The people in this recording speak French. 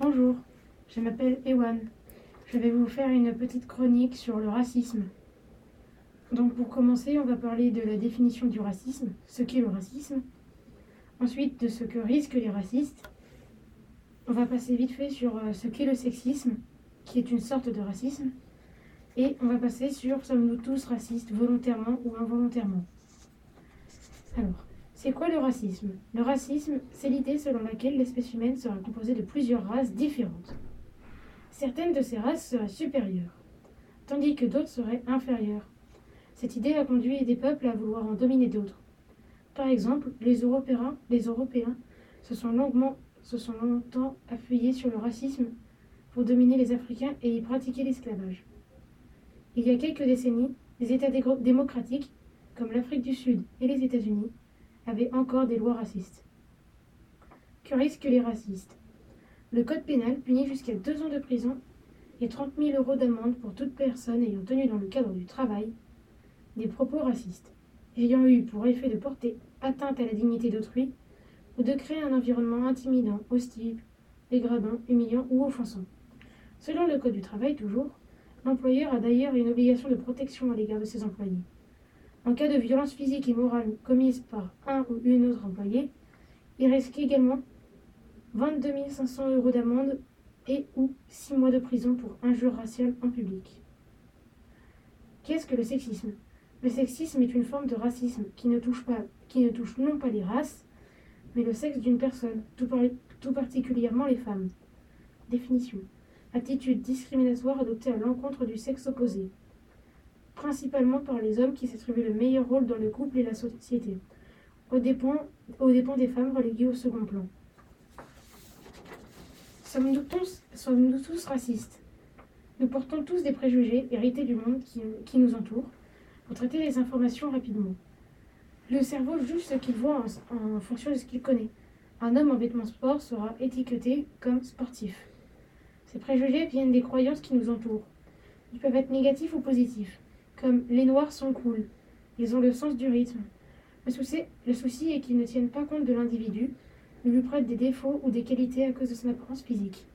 Bonjour, je m'appelle Ewan. Je vais vous faire une petite chronique sur le racisme. Donc pour commencer, on va parler de la définition du racisme, ce qu'est le racisme. Ensuite, de ce que risquent les racistes. On va passer vite fait sur euh, ce qu'est le sexisme, qui est une sorte de racisme. Et on va passer sur sommes-nous tous racistes, volontairement ou involontairement. Alors, c'est quoi le racisme? Le racisme, c'est l'idée selon laquelle l'espèce humaine sera composée de plusieurs races différentes. Certaines de ces races seraient supérieures, tandis que d'autres seraient inférieures. Cette idée a conduit des peuples à vouloir en dominer d'autres. Par exemple, les Européens, les Européens se, sont longtemps appuyés sur le racisme pour dominer les Africains et y pratiquer l'esclavage. Il y a quelques décennies, les États démocratiques, comme l'Afrique du Sud et les États-Unis, avait encore des lois racistes. Que risquent les racistes? Le Code pénal punit jusqu'à deux ans de prison et 30 000 euros d'amende pour toute personne ayant tenu dans le cadre du travail des propos racistes, ayant eu pour effet de porter atteinte à la dignité d'autrui ou de créer un environnement intimidant, hostile, dégradant, humiliant ou offensant. Selon le Code du travail, toujours, l'employeur a d'ailleurs une obligation de protection à l'égard de ses employés. En cas de violence physique et morale commise par un ou une autre employé, il risque également 22 500 euros d'amende et ou 6 mois de prison pour injure raciale en public. Qu'est-ce que le sexisme? Le sexisme est une forme de racisme qui ne touche, pas, qui ne touche non pas les races, mais le sexe d'une personne, tout particulièrement les femmes. Définition. Attitude discriminatoire adoptée à l'encontre du sexe opposé principalement par les hommes qui s'attribuent le meilleur rôle dans le couple et la société, au dépens, des femmes reléguées au second plan. Sommes-nous tous, sommes tous racistes? Nous portons tous des préjugés hérités du monde qui, nous entoure pour traiter les informations rapidement. Le cerveau juge ce qu'il voit en, en fonction de ce qu'il connaît. Un homme en vêtements sport sera étiqueté comme sportif. Ces préjugés viennent des croyances qui nous entourent. Ils peuvent être négatifs ou positifs comme les noirs sont cool, ils ont le sens du rythme. Le souci, le souci est qu'ils ne tiennent pas compte de l'individu, ne lui prêtent des défauts ou des qualités à cause de son apparence physique.